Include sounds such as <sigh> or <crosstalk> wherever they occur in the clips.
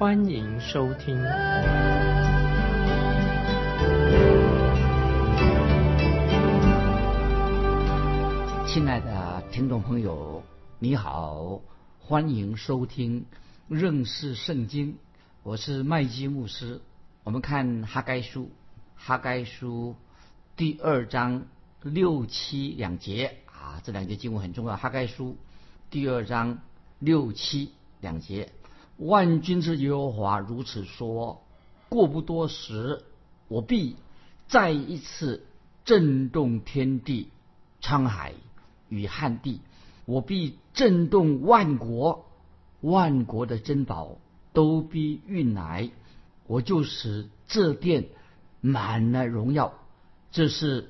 欢迎收听。亲爱的听众朋友，你好，欢迎收听认识圣经。我是麦基牧师。我们看哈该书，哈该书第二章。六七两节啊，这两节经文很重要。哈该书第二章六七两节，万军之耶和华如此说：过不多时，我必再一次震动天地、沧海与旱地；我必震动万国，万国的珍宝都必运来，我就使这殿满了荣耀。这是。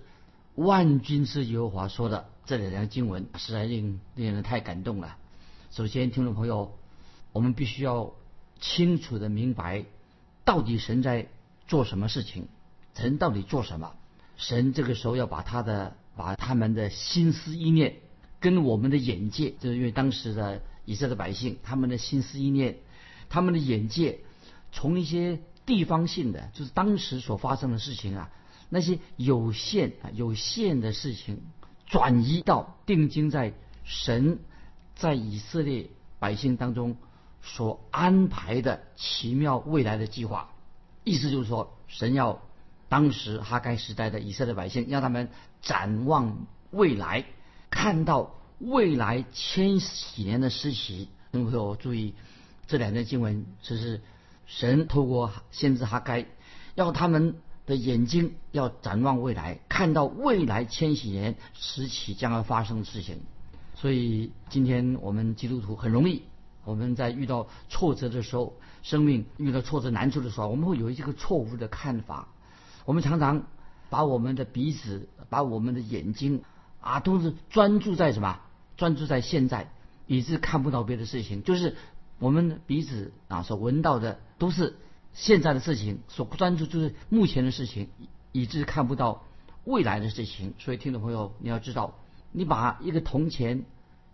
万军之耶和华说的这两条经文，实在令令人太感动了。首先，听众朋友，我们必须要清楚的明白，到底神在做什么事情，神到底做什么？神这个时候要把他的把他们的心思意念跟我们的眼界，就是因为当时的以色列百姓，他们的心思意念，他们的眼界，从一些地方性的，就是当时所发生的事情啊。那些有限啊有限的事情，转移到定睛在神在以色列百姓当中所安排的奇妙未来的计划。意思就是说，神要当时哈该时代的以色列百姓，让他们展望未来，看到未来千禧年的时期。朋友注意，这两段经文就是神透过先知哈该，要他们。的眼睛要展望未来，看到未来千禧年时期将要发生的事情。所以今天我们基督徒很容易，我们在遇到挫折的时候，生命遇到挫折难处的时候，我们会有一个错误的看法。我们常常把我们的鼻子、把我们的眼睛啊，都是专注在什么？专注在现在，以致看不到别的事情。就是我们鼻子啊所闻到的都是。现在的事情所专注就是目前的事情，以致看不到未来的事情。所以，听众朋友，你要知道，你把一个铜钱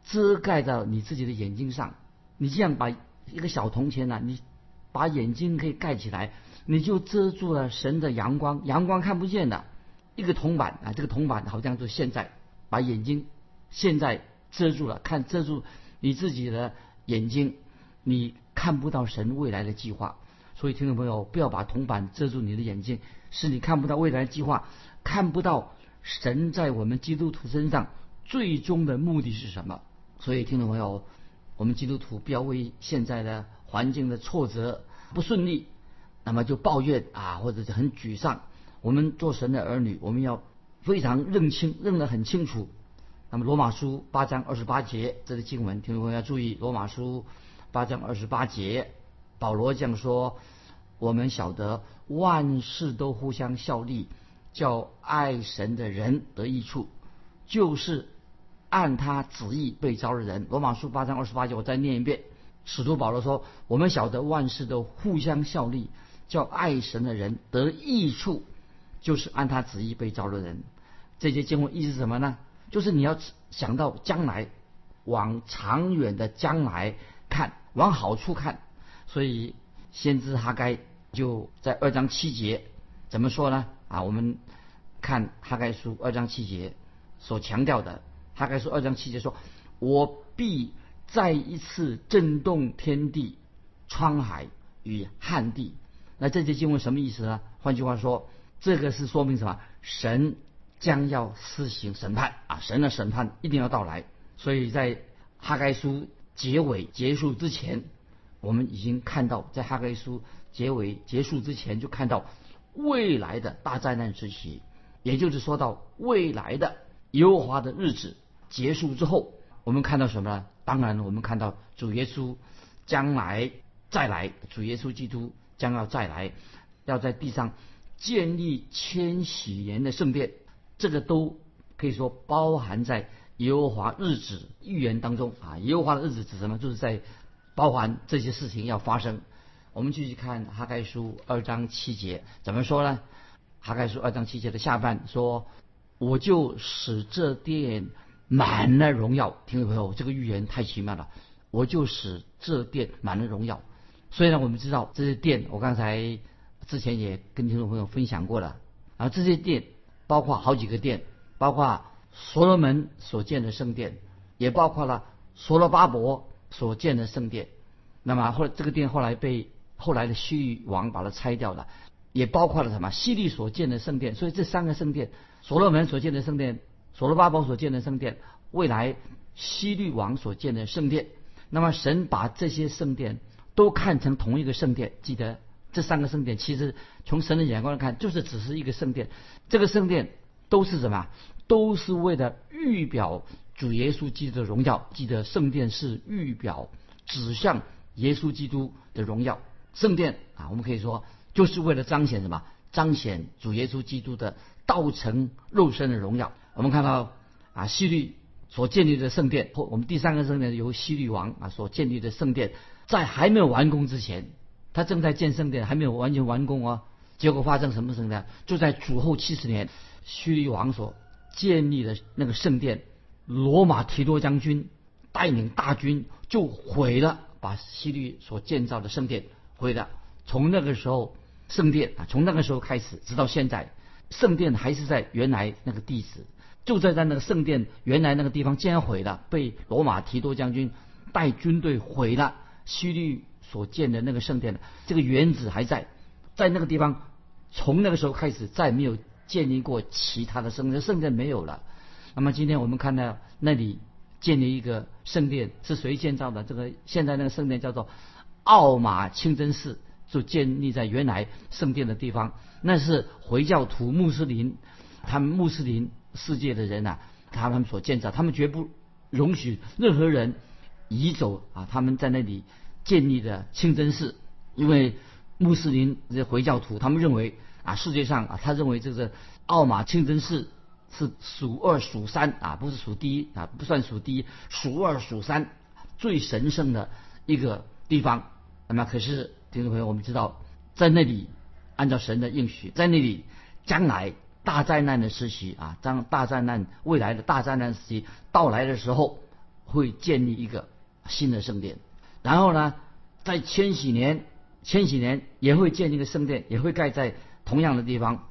遮盖到你自己的眼睛上，你这样把一个小铜钱呢，你把眼睛可以盖起来，你就遮住了神的阳光，阳光看不见的。一个铜板啊，这个铜板好像就现在把眼睛现在遮住了，看遮住你自己的眼睛，你看不到神未来的计划。所以，听众朋友，不要把铜板遮住你的眼睛，是你看不到未来的计划，看不到神在我们基督徒身上最终的目的是什么。所以，听众朋友，我们基督徒不要为现在的环境的挫折不顺利，那么就抱怨啊，或者是很沮丧。我们做神的儿女，我们要非常认清，认得很清楚。那么，罗马书八章二十八节这个经文，听众朋友要注意，罗马书八章二十八节。保罗这样说：“我们晓得万事都互相效力，叫爱神的人得益处，就是按他旨意被招的人。”罗马书八章二十八节，我再念一遍。使徒保罗说：“我们晓得万事都互相效力，叫爱神的人得益处，就是按他旨意被招的人。”这些经文意思是什么呢？就是你要想到将来，往长远的将来看，往好处看。所以，先知哈该就在二章七节怎么说呢？啊，我们看哈该书二章七节所强调的，哈该书二章七节说：“我必再一次震动天地、沧海与旱地。”那这节经文什么意思呢？换句话说，这个是说明什么？神将要施行审判啊！神的审判一定要到来。所以在哈该书结尾结束之前。我们已经看到，在哈该书结尾结束之前，就看到未来的大灾难时期，也就是说到未来的耶和华的日子结束之后，我们看到什么呢？当然，我们看到主耶稣将来再来，主耶稣基督将要再来，要在地上建立千禧年的圣殿，这个都可以说包含在耶和华日子预言当中啊。耶和华的日子指什么？就是在包含这些事情要发生。我们继续看哈该书二章七节怎么说呢？哈该书二章七节的下半说：“我就使这殿满了荣耀。”听众朋友，这个预言太奇妙了。我就使这殿满了荣耀。虽然我们知道这些殿，我刚才之前也跟听众朋友分享过了。啊，这些殿包括好几个殿，包括所罗门所建的圣殿，也包括了所罗巴伯所建的圣殿。那么后来这个殿后来被后来的西律王把它拆掉了，也包括了什么西律所建的圣殿。所以这三个圣殿，所罗门所建的圣殿，所罗巴伯所建的圣殿，未来西律王所建的圣殿。那么神把这些圣殿都看成同一个圣殿，记得这三个圣殿其实从神的眼光来看，就是只是一个圣殿。这个圣殿都是什么？都是为了预表主耶稣基督的荣耀。记得圣殿是预表指向耶稣基督的荣耀。圣殿啊，我们可以说就是为了彰显什么？彰显主耶稣基督的道成肉身的荣耀。我们看到啊，希律。所建立的圣殿，或我们第三个圣殿由西律王啊所建立的圣殿，在还没有完工之前，他正在建圣殿，还没有完全完工哦。结果发生什么事呢？就在主后七十年，西律王所建立的那个圣殿，罗马提多将军带领大军就毁了，把西律所建造的圣殿毁了。从那个时候，圣殿啊，从那个时候开始，直到现在，圣殿还是在原来那个地址。就在在那个圣殿原来那个地方，竟然毁了，被罗马提多将军带军队毁了。西律所建的那个圣殿，这个原址还在，在那个地方，从那个时候开始，再没有建立过其他的圣殿，圣殿没有了。那么今天我们看到那里建立一个圣殿，是谁建造的？这个现在那个圣殿叫做奥马清真寺，就建立在原来圣殿的地方。那是回教徒穆斯林，他们穆斯林。世界的人呐，他们所建造，他们绝不容许任何人移走啊！他们在那里建立的清真寺，因为穆斯林这回教徒，他们认为啊，世界上啊，他认为这个奥马清真寺是数二数三啊，不是数第一啊，不算数第一，数二数三最神圣的一个地方。那么，可是听众朋友，我们知道，在那里按照神的应许，在那里将来。大灾难的时期啊，当大灾难未来的大灾难时期到来的时候，会建立一个新的圣殿。然后呢，在千禧年，千禧年也会建立一个圣殿，也会盖在同样的地方。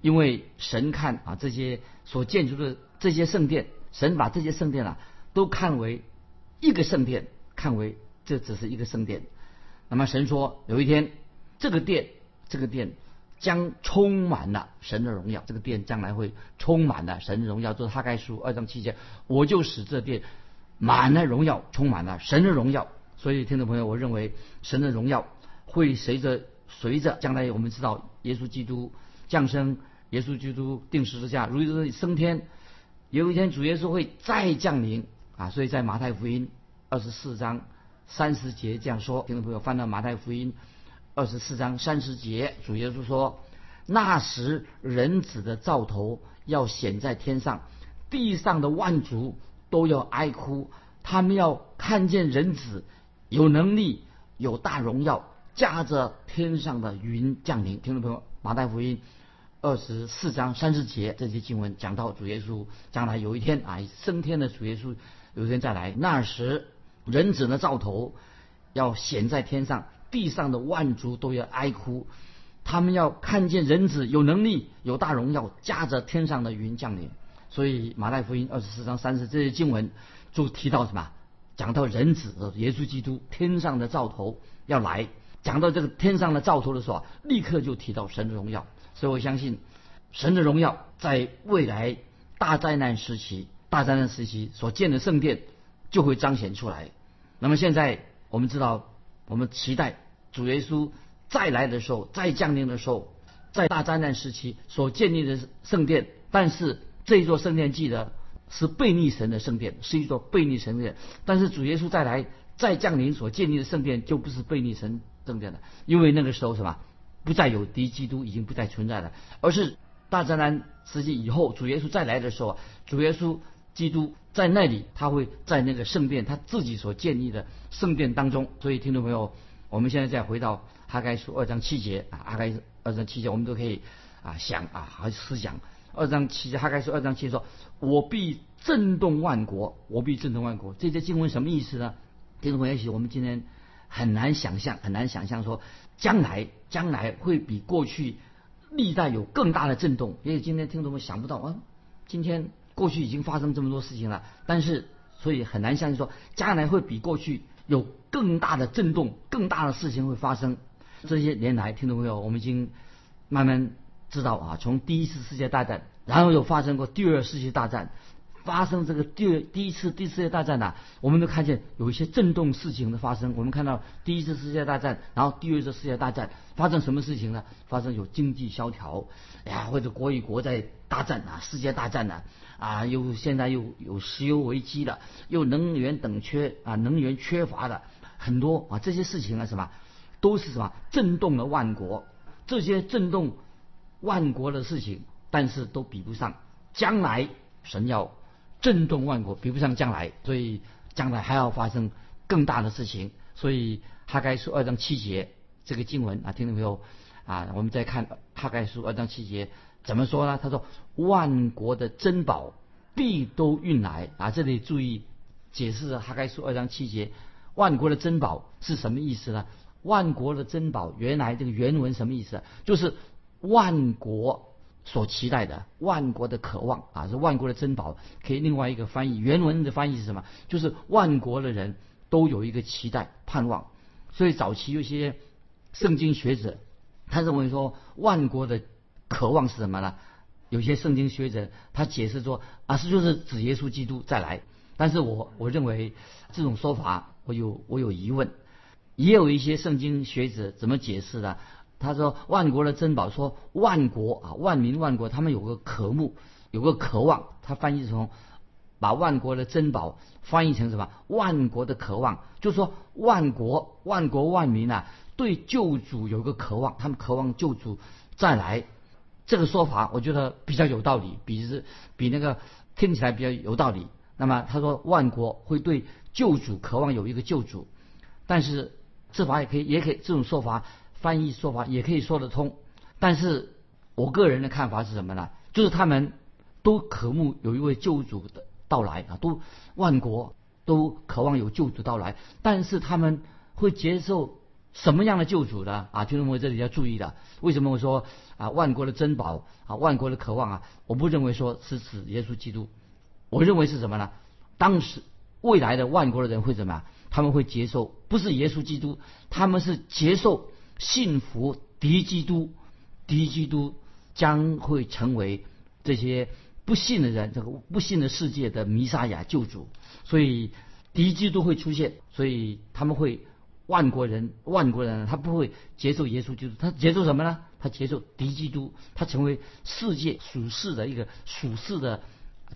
因为神看啊，这些所建筑的这些圣殿，神把这些圣殿啊都看为一个圣殿，看为这只是一个圣殿。那么神说，有一天这个殿，这个殿。将充满了神的荣耀，这个殿将来会充满了神的荣耀。就是哈该书二章七节，我就使这殿满了荣耀，充满了神的荣耀。所以，听众朋友，我认为神的荣耀会随着随着将来我们知道耶稣基督降生，耶稣基督定十字架，如今升天，有一天主耶稣会再降临啊！所以在马太福音二十四章三十节这样说，听众朋友翻到马太福音。二十四章三十节，主耶稣说：“那时人子的兆头要显在天上，地上的万族都要哀哭。他们要看见人子有能力、有大荣耀，驾着天上的云降临。”听众朋友，马太福音二十四章三十节这些经文讲到主耶稣将来有一天啊升天的主耶稣有一天再来，那时人子的兆头要显在天上。地上的万族都要哀哭，他们要看见人子有能力、有大荣耀，驾着天上的云降临。所以马太福音二十四章三十这些经文就提到什么？讲到人子耶稣基督天上的兆头要来，讲到这个天上的兆头的时候，立刻就提到神的荣耀。所以我相信神的荣耀在未来大灾难时期、大灾难时期所建的圣殿就会彰显出来。那么现在我们知道。我们期待主耶稣再来的时候，再降临的时候，在大灾难时期所建立的圣殿。但是这一座圣殿记得是背逆神的圣殿，是一座背逆神殿。但是主耶稣再来再降临所建立的圣殿就不是背逆神圣殿了，因为那个时候什么，不再有敌基督，已经不再存在了，而是大灾难时期以后，主耶稣再来的时候，主耶稣基督在那里，他会在那个圣殿，他自己所建立的圣殿当中。所以，听众朋友，我们现在再回到哈该书二章七节啊，哈该二章七节，我们都可以啊想啊，好思想二章七节，哈该书二章七节说：“我必震动万国，我必震动万国。”这些经文什么意思呢？听众朋友，也许我们今天很难想象，很难想象说将来将来会比过去历代有更大的震动。也许今天听众们想不到啊，今天过去已经发生这么多事情了，但是所以很难相信说将来会比过去有更大的震动、更大的事情会发生。这些年来，听众朋友，我们已经慢慢知道啊，从第一次世界大战，然后又发生过第二次世界大战。发生这个第第一次第四世界大战呐，我们都看见有一些震动事情的发生。我们看到第一次世界大战，然后第二次世界大战发生什么事情呢？发生有经济萧条，哎呀，或者国与国在大战啊，世界大战呢，啊，又现在又有石油危机了，又能源等缺啊，能源缺乏的很多啊，这些事情啊，什么都是什么震动了万国。这些震动万国的事情，但是都比不上将来神要。震动万国，比不上将来，所以将来还要发生更大的事情。所以哈该书二章七节这个经文啊，听到没有啊？我们再看哈该书二章七节怎么说呢？他说：“万国的珍宝必都运来啊！”这里注意解释哈该书二章七节，万国的珍宝是什么意思呢？万国的珍宝原来这个原文什么意思？就是万国。所期待的万国的渴望啊，是万国的珍宝。可以另外一个翻译，原文的翻译是什么？就是万国的人都有一个期待盼望。所以早期有些圣经学者，他认为说万国的渴望是什么呢？有些圣经学者他解释说啊，是就是指耶稣基督再来。但是我我认为这种说法我有我有疑问。也有一些圣经学者怎么解释的？他说：“万国的珍宝，说万国啊，万民万国，他们有个渴慕，有个渴望。他翻译成把万国的珍宝翻译成什么？万国的渴望，就说万国万国万民啊，对救主有个渴望，他们渴望救主再来。这个说法我觉得比较有道理，比是比那个听起来比较有道理。那么他说万国会对救主渴望有一个救主，但是这法也可以，也可以这种说法。”翻译说法也可以说得通，但是我个人的看法是什么呢？就是他们都渴慕有一位救主的到来啊，都万国都渴望有救主到来，但是他们会接受什么样的救主呢？啊，听众朋友这里要注意的，为什么我说啊万国的珍宝啊万国的渴望啊？我不认为说是指耶稣基督，我认为是什么呢？当时未来的万国的人会怎么样？他们会接受不是耶稣基督，他们是接受。信服敌基督，敌基督将会成为这些不信的人，这个不信的世界的弥撒亚救主。所以敌基督会出现，所以他们会万国人，万国人他不会接受耶稣基督，他接受什么呢？他接受敌基督，他成为世界属世的一个属世的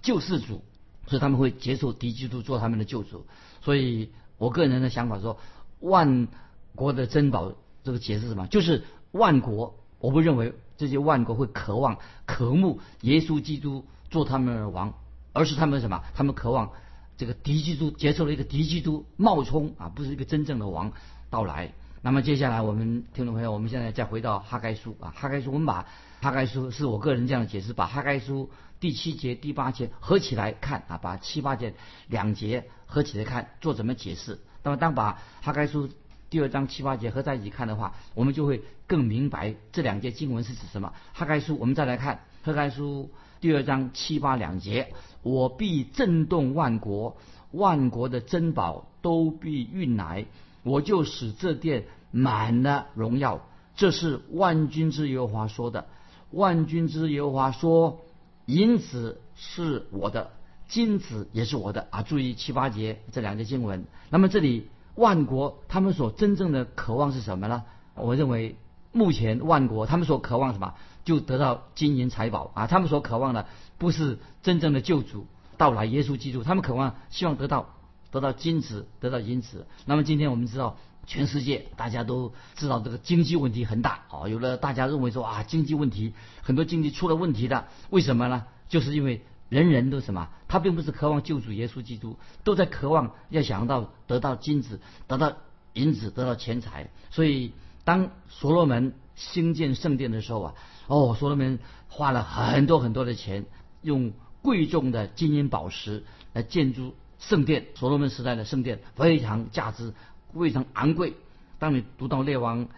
救世主，所以他们会接受敌基督做他们的救主。所以我个人的想法说，万国的珍宝。这个解释什么？就是万国，我不认为这些万国会渴望、渴慕耶稣基督做他们的王，而是他们什么？他们渴望这个敌基督接受了一个敌基督冒充啊，不是一个真正的王到来。那么接下来我们听众朋友，我们现在再回到哈该书啊，哈该书我们把哈该书是我个人这样的解释，把哈该书第七节、第八节合起来看啊，把七八节两节合起来看，做怎么解释？那么当把哈该书。第二章七八节合在一起看的话，我们就会更明白这两节经文是指什么。哈该书，我们再来看哈该书第二章七八两节：我必震动万国，万国的珍宝都必运来，我就使这殿满了荣耀。这是万军之耶和华说的。万军之耶和华说：银子是我的，金子也是我的。啊，注意七八节这两节经文。那么这里。万国他们所真正的渴望是什么呢？我认为目前万国他们所渴望什么，就得到金银财宝啊！他们所渴望的不是真正的救主到来，耶稣基督，他们渴望希望得到得到金子，得到银子。那么今天我们知道全世界大家都知道这个经济问题很大啊，有的大家认为说啊，经济问题很多经济出了问题的，为什么呢？就是因为人人都什么，他并不是渴望救主耶稣基督，都在渴望要想到得到金子、得到银子、得到钱财。所以当所罗门兴建圣殿的时候啊，哦，所罗门花了很多很多的钱，用贵重的金银宝石来建筑圣殿。所罗门时代的圣殿非常价值。非常昂贵。当你读到《列王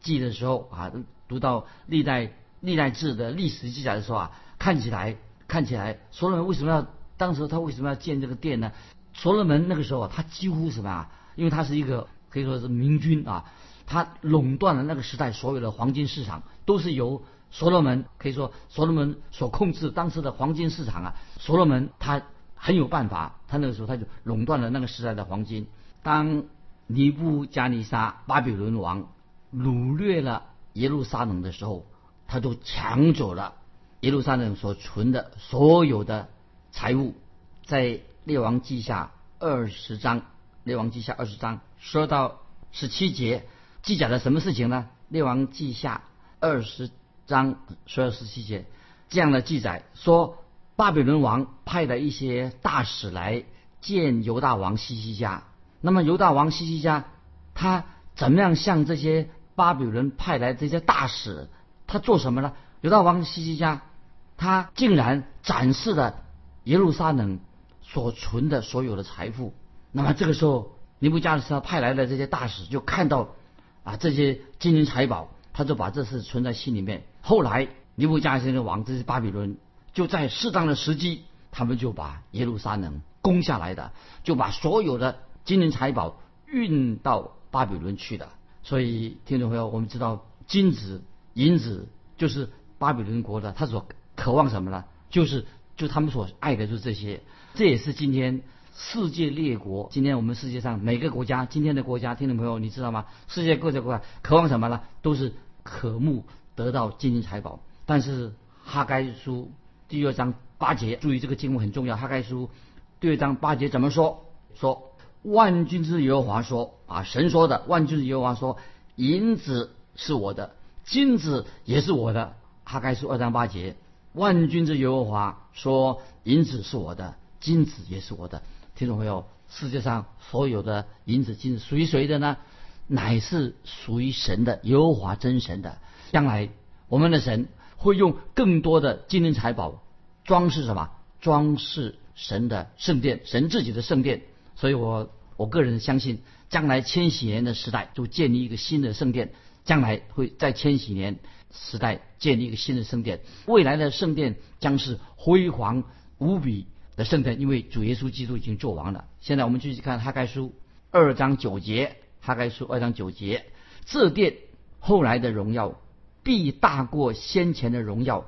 记》的时候啊，读到历代历代志的历史记载的时候啊，看起来看起来，所罗门为什么要当时他为什么要建这个殿呢？所罗门那个时候啊，他几乎什么啊？因为他是一个可以说是明君啊，他垄断了那个时代所有的黄金市场，都是由所罗门可以说所罗门所控制当时的黄金市场啊。所罗门他很有办法，他那个时候他就垄断了那个时代的黄金。当尼布加尼撒巴比伦王掳掠了耶路撒冷的时候，他就抢走了耶路撒冷所存的所有的财物。在列王记下二十章，列王记下二十章说到十七节，记载了什么事情呢？列王记下二十章说到十七节这样的记载说，巴比伦王派了一些大使来见犹大王西西家。那么犹大王西西家，他怎么样向这些巴比伦派来这些大使？他做什么呢？犹大王西西家，他竟然展示了耶路撒冷所存的所有的财富。那么这个时候，尼布加尼撒派来的这些大使就看到啊这些金银财宝，他就把这事存在心里面。后来尼布加尼撒王这些巴比伦就在适当的时机，他们就把耶路撒冷攻下来的，就把所有的。金银财宝运到巴比伦去的，所以听众朋友，我们知道金子、银子就是巴比伦国的，他所渴望什么呢？就是就他们所爱的就是这些。这也是今天世界列国，今天我们世界上每个国家，今天的国家，听众朋友，你知道吗？世界各个国家渴望什么呢？都是渴慕得到金银财宝。但是哈该书第二章八节，注意这个经文很重要。哈该书第二章八节怎么说？说。万军之耶和华说：“啊，神说的，万军之耶和华说，银子是我的，金子也是我的。哈该书二章八节，万军之耶和华说，银子是我的，金子也是我的。听众朋友，世界上所有的银子、金子属于谁的呢？乃是属于神的，耶和华真神的。将来我们的神会用更多的金银财宝装饰什么？装饰神的圣殿，神自己的圣殿。所以我。”我个人相信，将来千禧年的时代就建立一个新的圣殿，将来会在千禧年时代建立一个新的圣殿。未来的圣殿将是辉煌无比的圣殿，因为主耶稣基督已经做完了。现在我们继续看哈该书二章九节，哈该书二章九节，这殿后来的荣耀必大过先前的荣耀，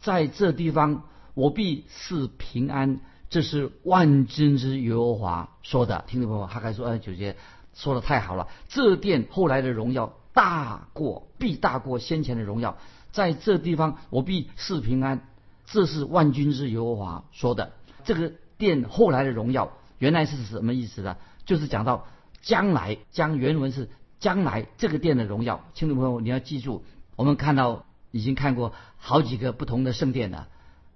在这地方我必是平安。这是万军之耶和华说的，听众朋友，哈该书二十九节说的太好了。这殿后来的荣耀大过，必大过先前的荣耀，在这地方我必是平安。这是万军之耶和华说的。这个殿后来的荣耀，原来是什么意思呢？就是讲到将来，将原文是将来这个殿的荣耀。听众朋友，你要记住，我们看到已经看过好几个不同的圣殿了。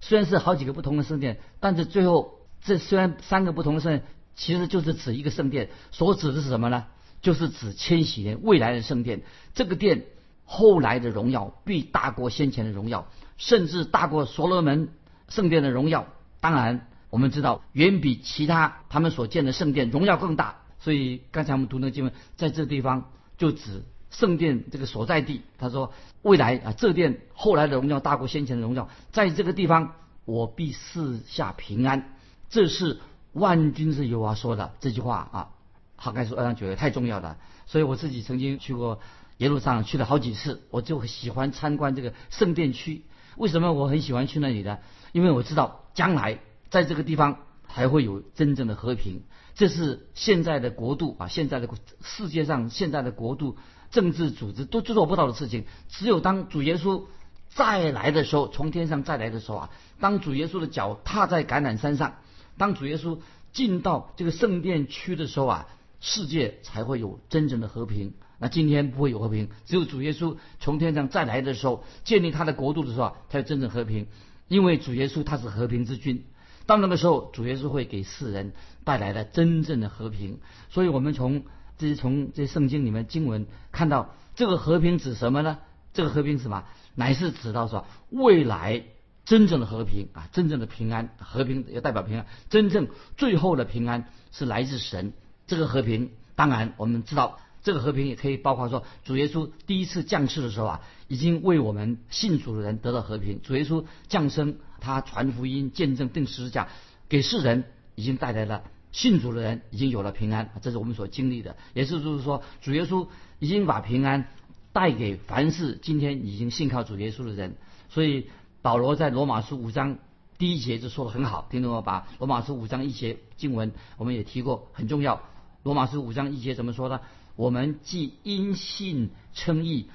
虽然是好几个不同的圣殿，但是最后这虽然三个不同的圣，其实就是指一个圣殿。所指的是什么呢？就是指千禧年未来的圣殿。这个殿后来的荣耀必大过先前的荣耀，甚至大过所罗门圣殿的荣耀。当然，我们知道远比其他他们所建的圣殿荣耀更大。所以刚才我们读那个经文，在这地方就指圣殿这个所在地。他说。未来啊，这殿后来的荣耀大过先前的荣耀，在这个地方我必四下平安。这是万军之耶和华说的这句话啊。好，该说二章九节太重要了。所以我自己曾经去过耶路撒冷，去了好几次，我就喜欢参观这个圣殿区。为什么我很喜欢去那里呢？因为我知道将来在这个地方还会有真正的和平。这是现在的国度啊，现在的世界上现在的国度。政治组织都做不到的事情，只有当主耶稣再来的时候，从天上再来的时候啊，当主耶稣的脚踏在橄榄山上，当主耶稣进到这个圣殿区的时候啊，世界才会有真正的和平。那今天不会有和平，只有主耶稣从天上再来的时候，建立他的国度的时候啊，才有真正和平。因为主耶稣他是和平之君，到那个时候，主耶稣会给世人带来了真正的和平。所以我们从这是从这圣经里面经文看到，这个和平指什么呢？这个和平是什么？乃是指到说未来真正的和平啊，真正的平安，和平也代表平安，真正最后的平安是来自神。这个和平，当然我们知道。这个和平也可以包括说，主耶稣第一次降世的时候啊，已经为我们信主的人得到和平。主耶稣降生，他传福音、见证、定十字架，给世人已经带来了信主的人已经有了平安。这是我们所经历的，也是就是说，主耶稣已经把平安带给凡是今天已经信靠主耶稣的人。所以保罗在罗马书五章第一节就说的很好，听懂吗？把罗马书五章一节经文我们也提过，很重要。罗马书五章一节怎么说呢？我们既因信称义，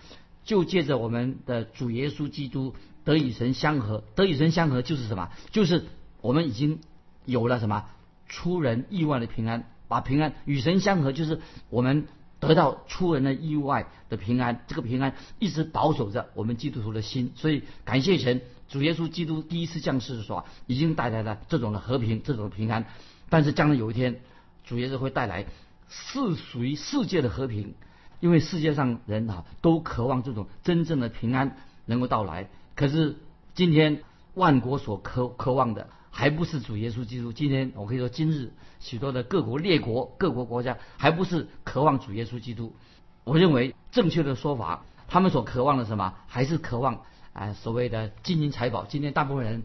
就借着我们的主耶稣基督得与神相合。得与神相合就是什么？就是我们已经有了什么出人意外的平安。把平安与神相合，就是我们得到出人的意外的平安。这个平安一直保守着我们基督徒的心。所以感谢神，主耶稣基督第一次降世的时候，已经带来了这种的和平，这种平安。但是将来有一天，主耶稣会带来。是属于世界的和平，因为世界上人啊都渴望这种真正的平安能够到来。可是今天万国所渴渴望的还不是主耶稣基督。今天我可以说，今日许多的各国列国、各国国家还不是渴望主耶稣基督。我认为正确的说法，他们所渴望的什么？还是渴望啊所谓的金银财宝。今天大部分人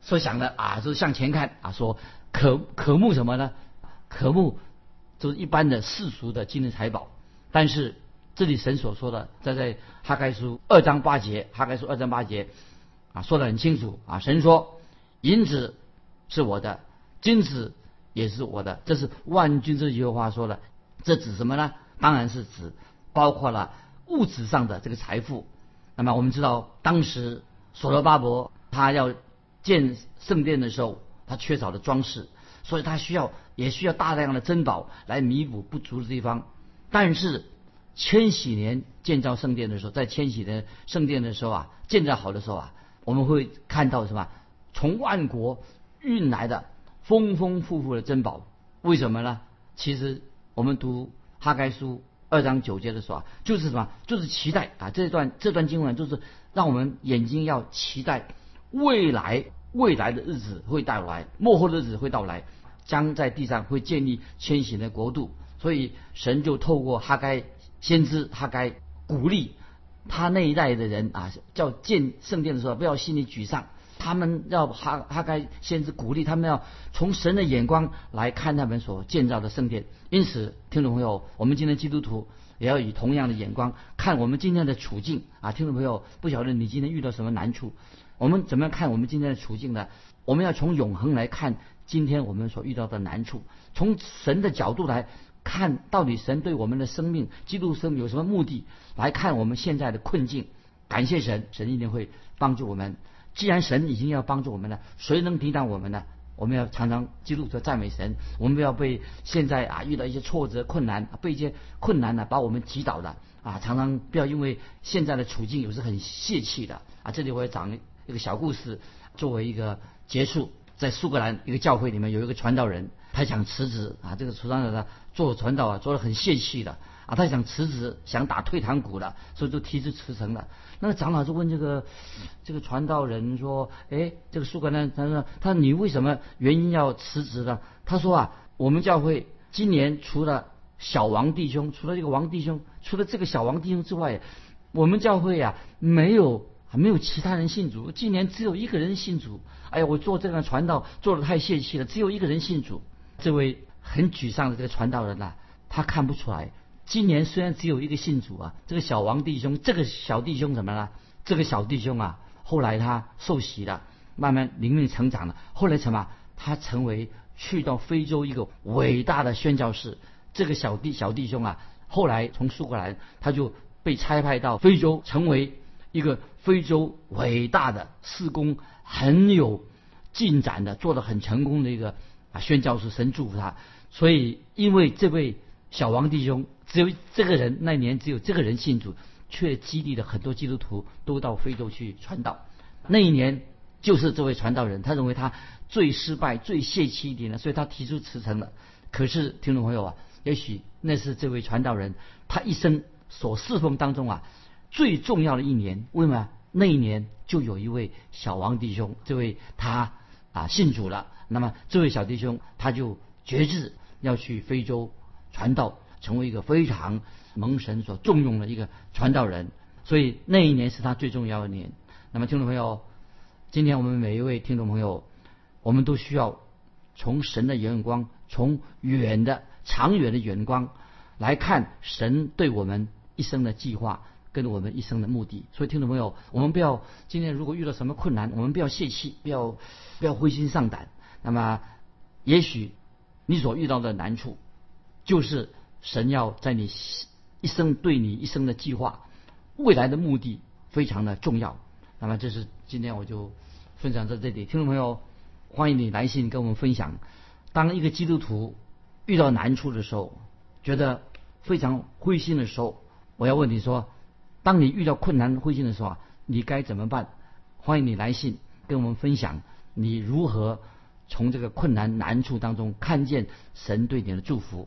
所想的啊，就是向前看啊，说渴 <laughs> 渴慕什么呢？渴慕。就是一般的世俗的金银财宝，但是这里神所说的，在在哈该书二章八节，哈该书二章八节啊，说的很清楚啊。神说，银子是我的，金子也是我的，这是万军之耶和华说的。这指什么呢？当然是指包括了物质上的这个财富。那么我们知道，当时所罗巴伯他要建圣殿的时候，他缺少了装饰。所以他需要，也需要大量的珍宝来弥补不足的地方。但是千禧年建造圣殿的时候，在千禧年圣殿的时候啊，建造好的时候啊，我们会看到什么？从万国运来的丰丰富富的珍宝。为什么呢？其实我们读哈该书二章九节的时候啊，就是什么？就是期待啊！这段这段经文就是让我们眼睛要期待未来。未来的日子会到来，末后的日子会到来，将在地上会建立千禧的国度。所以神就透过哈该先知哈该鼓励他那一代的人啊，叫建圣殿的时候不要心里沮丧，他们要哈哈该先知鼓励他们要从神的眼光来看他们所建造的圣殿。因此，听众朋友，我们今天基督徒也要以同样的眼光看我们今天的处境啊。听众朋友，不晓得你今天遇到什么难处？我们怎么样看我们今天的处境呢？我们要从永恒来看今天我们所遇到的难处，从神的角度来看，到底神对我们的生命、基督生命有什么目的？来看我们现在的困境。感谢神，神一定会帮助我们。既然神已经要帮助我们了，谁能抵挡我们呢？我们要常常记录着赞美神。我们不要被现在啊遇到一些挫折、困难，被一些困难呢把我们击倒的啊！常常不要因为现在的处境有时很泄气的啊！这里我要讲。一个小故事作为一个结束，在苏格兰一个教会里面有一个传道人，他想辞职啊，这个传道人呢做传道啊做的很泄气的他想辞职，想打退堂鼓了，所以就提出辞呈了。那个长老就问这个这个传道人说：“哎，这个苏格兰他说他说你为什么原因要辞职呢？”他说啊，我们教会今年除了小王弟兄，除了这个王弟兄，除了这个小王弟兄之外，我们教会呀没有。没有其他人信主，今年只有一个人信主。哎呀，我做这个传道做的太泄气了，只有一个人信主。这位很沮丧的这个传道人呐，他看不出来，今年虽然只有一个信主啊，这个小王弟兄，这个小弟兄怎么了？这个小弟兄啊，后来他受洗了，慢慢灵命成长了。后来什么？他成为去到非洲一个伟大的宣教士。这个小弟小弟兄啊，后来从苏格兰他就被差派到非洲，成为。一个非洲伟大的施工很有进展的，做的很成功的一个啊宣教士，神祝福他。所以因为这位小王弟兄只有这个人那年只有这个人信主，却激励了很多基督徒都到非洲去传道。那一年就是这位传道人，他认为他最失败、最泄气一点了，所以他提出辞呈了。可是听众朋友啊，也许那是这位传道人他一生所侍奉当中啊最重要的一年。为什么？那一年就有一位小王弟兄，这位他啊信主了。那么这位小弟兄他就决志要去非洲传道，成为一个非常蒙神所重用的一个传道人。所以那一年是他最重要的年。那么听众朋友，今天我们每一位听众朋友，我们都需要从神的眼光，从远的长远的眼光来看神对我们一生的计划。跟我们一生的目的，所以听众朋友，我们不要今天如果遇到什么困难，我们不要泄气，不要不要灰心丧胆。那么，也许你所遇到的难处，就是神要在你一生对你一生的计划、未来的目的非常的重要。那么，这是今天我就分享在这里。听众朋友，欢迎你来信跟我们分享。当一个基督徒遇到难处的时候，觉得非常灰心的时候，我要问你说。当你遇到困难、灰心的时候啊，你该怎么办？欢迎你来信跟我们分享你如何从这个困难难处当中看见神对你的祝福